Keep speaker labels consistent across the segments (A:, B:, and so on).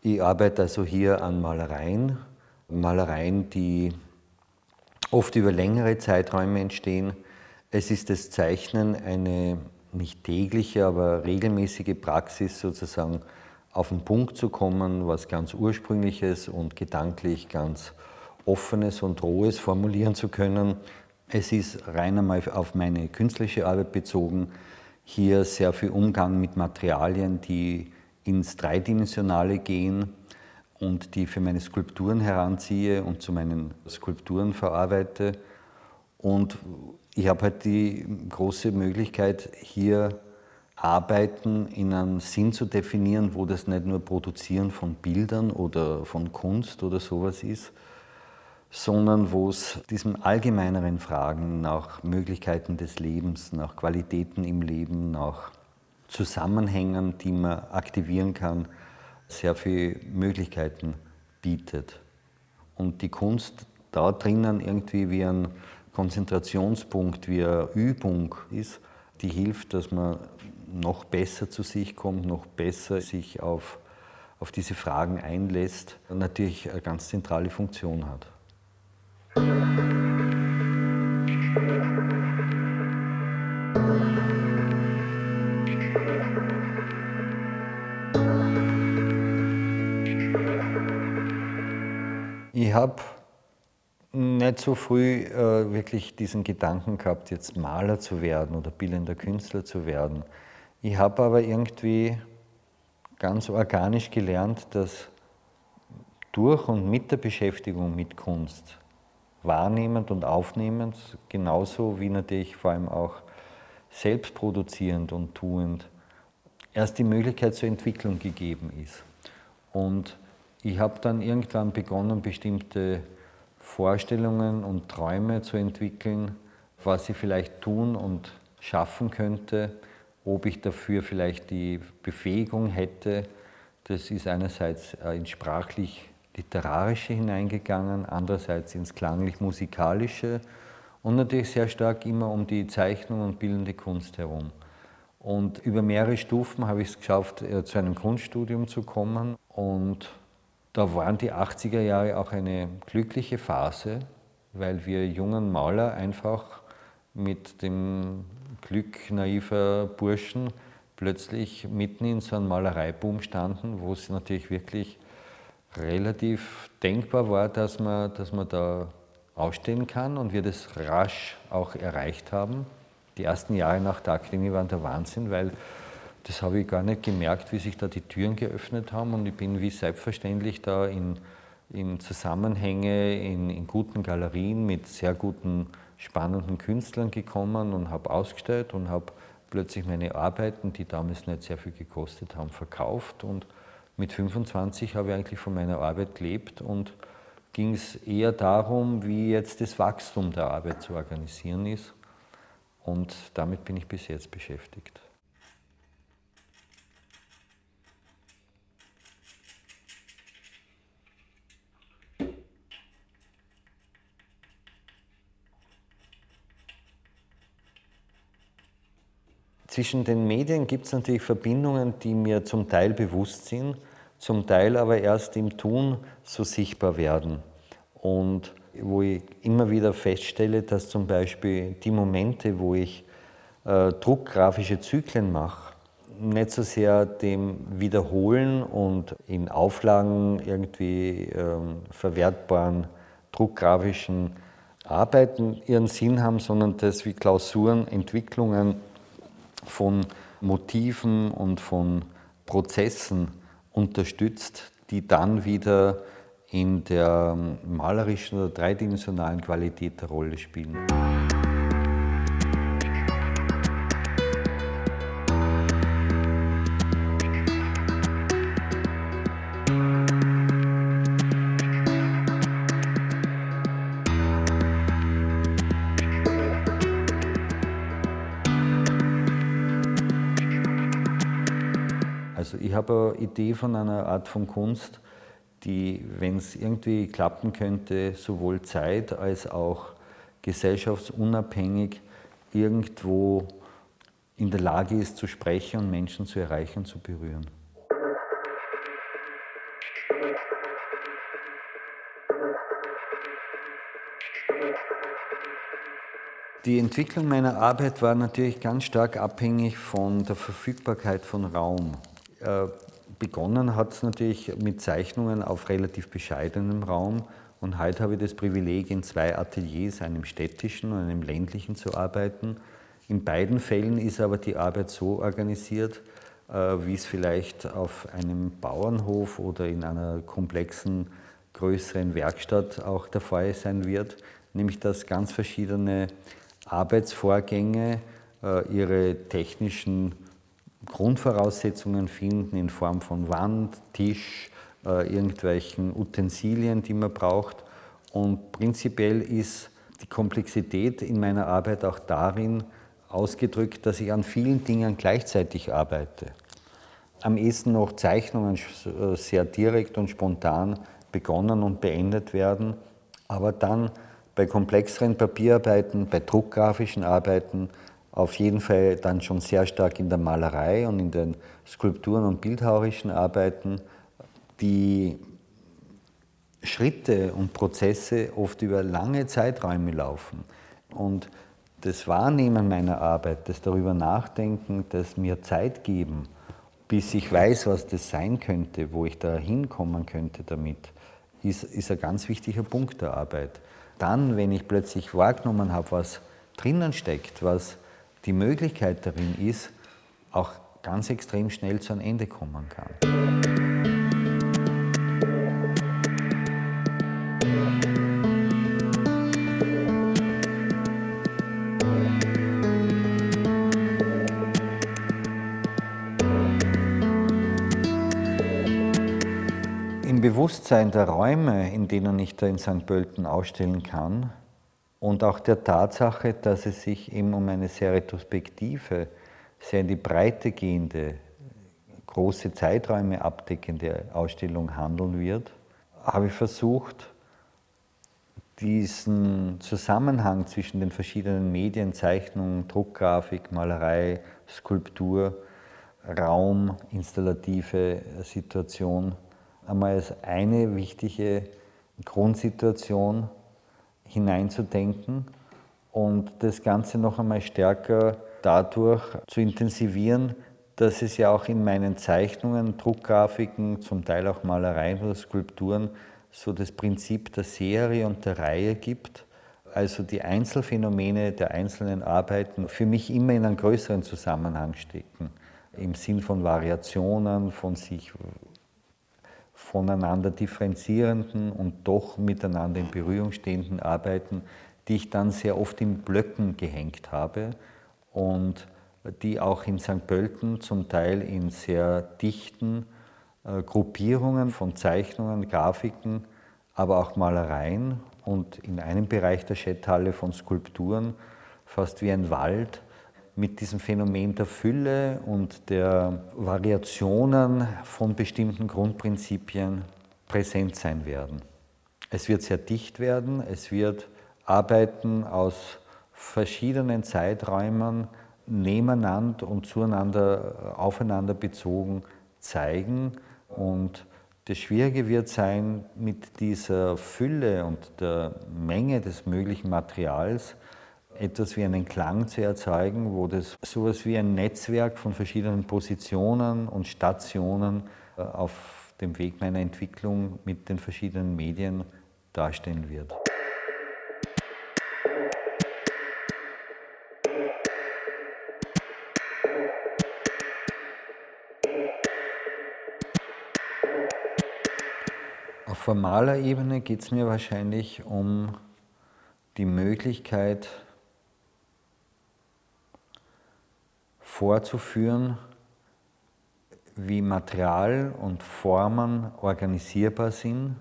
A: Ich arbeite also hier an Malereien, Malereien, die oft über längere Zeiträume entstehen. Es ist das Zeichnen eine nicht tägliche, aber regelmäßige Praxis, sozusagen auf den Punkt zu kommen, was ganz Ursprüngliches und gedanklich ganz Offenes und Rohes formulieren zu können. Es ist rein einmal auf meine künstlerische Arbeit bezogen. Hier sehr viel Umgang mit Materialien, die ins Dreidimensionale gehen und die für meine Skulpturen heranziehe und zu meinen Skulpturen verarbeite. Und ich habe halt die große Möglichkeit, hier Arbeiten in einen Sinn zu definieren, wo das nicht nur Produzieren von Bildern oder von Kunst oder sowas ist, sondern wo es diesen allgemeineren Fragen nach Möglichkeiten des Lebens, nach Qualitäten im Leben, nach Zusammenhängen, die man aktivieren kann, sehr viele Möglichkeiten bietet. Und die Kunst da drinnen irgendwie wie ein Konzentrationspunkt, wie eine Übung ist, die hilft, dass man noch besser zu sich kommt, noch besser sich auf, auf diese Fragen einlässt, natürlich eine ganz zentrale Funktion hat. Ich habe nicht so früh äh, wirklich diesen Gedanken gehabt, jetzt Maler zu werden oder bildender Künstler zu werden. Ich habe aber irgendwie ganz organisch gelernt, dass durch und mit der Beschäftigung mit Kunst, wahrnehmend und aufnehmend, genauso wie natürlich vor allem auch selbst produzierend und tuend, erst die Möglichkeit zur Entwicklung gegeben ist. Und ich habe dann irgendwann begonnen, bestimmte Vorstellungen und Träume zu entwickeln, was ich vielleicht tun und schaffen könnte, ob ich dafür vielleicht die Befähigung hätte. Das ist einerseits äh, ins sprachlich-literarische hineingegangen, andererseits ins klanglich-musikalische und natürlich sehr stark immer um die Zeichnung und bildende Kunst herum. Und über mehrere Stufen habe ich es geschafft, äh, zu einem Kunststudium zu kommen und da waren die 80er Jahre auch eine glückliche Phase, weil wir jungen Maler einfach mit dem Glück naiver Burschen plötzlich mitten in so einem Malereiboom standen, wo es natürlich wirklich relativ denkbar war, dass man, dass man da ausstehen kann und wir das rasch auch erreicht haben. Die ersten Jahre nach der Akademie waren der Wahnsinn, weil das habe ich gar nicht gemerkt, wie sich da die Türen geöffnet haben. Und ich bin wie selbstverständlich da in, in Zusammenhänge, in, in guten Galerien mit sehr guten, spannenden Künstlern gekommen und habe ausgestellt und habe plötzlich meine Arbeiten, die damals nicht sehr viel gekostet haben, verkauft. Und mit 25 habe ich eigentlich von meiner Arbeit gelebt und ging es eher darum, wie jetzt das Wachstum der Arbeit zu organisieren ist. Und damit bin ich bis jetzt beschäftigt. Zwischen den Medien gibt es natürlich Verbindungen, die mir zum Teil bewusst sind, zum Teil aber erst im Tun so sichtbar werden. Und wo ich immer wieder feststelle, dass zum Beispiel die Momente, wo ich äh, druckgrafische Zyklen mache, nicht so sehr dem Wiederholen und in Auflagen irgendwie äh, verwertbaren druckgrafischen Arbeiten ihren Sinn haben, sondern dass wie Klausuren, Entwicklungen von Motiven und von Prozessen unterstützt, die dann wieder in der malerischen oder dreidimensionalen Qualität der Rolle spielen. Also ich habe eine Idee von einer Art von Kunst, die, wenn es irgendwie klappen könnte, sowohl zeit- als auch gesellschaftsunabhängig irgendwo in der Lage ist zu sprechen und Menschen zu erreichen und zu berühren. Die Entwicklung meiner Arbeit war natürlich ganz stark abhängig von der Verfügbarkeit von Raum. Äh, begonnen hat es natürlich mit Zeichnungen auf relativ bescheidenem Raum und heute habe ich das Privileg, in zwei Ateliers, einem städtischen und einem ländlichen, zu arbeiten. In beiden Fällen ist aber die Arbeit so organisiert, äh, wie es vielleicht auf einem Bauernhof oder in einer komplexen, größeren Werkstatt auch der Fall sein wird, nämlich dass ganz verschiedene Arbeitsvorgänge äh, ihre technischen Grundvoraussetzungen finden in Form von Wand, Tisch, äh, irgendwelchen Utensilien, die man braucht. Und prinzipiell ist die Komplexität in meiner Arbeit auch darin ausgedrückt, dass ich an vielen Dingen gleichzeitig arbeite. Am ehesten noch Zeichnungen äh, sehr direkt und spontan begonnen und beendet werden, aber dann bei komplexeren Papierarbeiten, bei druckgrafischen Arbeiten auf jeden Fall dann schon sehr stark in der Malerei und in den Skulpturen und bildhauerischen Arbeiten die Schritte und Prozesse oft über lange Zeiträume laufen. Und das Wahrnehmen meiner Arbeit, das darüber nachdenken, das mir Zeit geben, bis ich weiß, was das sein könnte, wo ich da hinkommen könnte damit, ist, ist ein ganz wichtiger Punkt der Arbeit. Dann, wenn ich plötzlich wahrgenommen habe, was drinnen steckt, was die Möglichkeit darin ist, auch ganz extrem schnell zu einem Ende kommen kann. Bewusstsein der Räume, in denen ich da in St. Pölten ausstellen kann und auch der Tatsache, dass es sich eben um eine sehr retrospektive, sehr in die Breite gehende, große Zeiträume abdeckende Ausstellung handeln wird, habe ich versucht, diesen Zusammenhang zwischen den verschiedenen Medien, Zeichnung, Druckgrafik, Malerei, Skulptur, Raum, installative Situation einmal als eine wichtige Grundsituation hineinzudenken und das Ganze noch einmal stärker dadurch zu intensivieren, dass es ja auch in meinen Zeichnungen, Druckgrafiken, zum Teil auch Malereien oder Skulpturen so das Prinzip der Serie und der Reihe gibt. Also die Einzelfänomene der einzelnen Arbeiten für mich immer in einem größeren Zusammenhang stecken. Im Sinn von Variationen, von sich voneinander differenzierenden und doch miteinander in Berührung stehenden Arbeiten, die ich dann sehr oft in Blöcken gehängt habe und die auch in St. Pölten zum Teil in sehr dichten äh, Gruppierungen von Zeichnungen, Grafiken, aber auch Malereien und in einem Bereich der Schetthalle von Skulpturen, fast wie ein Wald, mit diesem Phänomen der Fülle und der Variationen von bestimmten Grundprinzipien präsent sein werden. Es wird sehr dicht werden, es wird Arbeiten aus verschiedenen Zeiträumen nebeneinander und zueinander, aufeinander bezogen zeigen. Und das Schwierige wird sein, mit dieser Fülle und der Menge des möglichen Materials etwas wie einen Klang zu erzeugen, wo das sowas wie ein Netzwerk von verschiedenen Positionen und Stationen äh, auf dem Weg meiner Entwicklung mit den verschiedenen Medien darstellen wird. Auf formaler Ebene geht es mir wahrscheinlich um die Möglichkeit, vorzuführen, wie Material und Formen organisierbar sind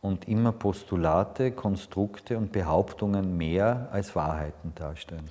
A: und immer Postulate, Konstrukte und Behauptungen mehr als Wahrheiten darstellen.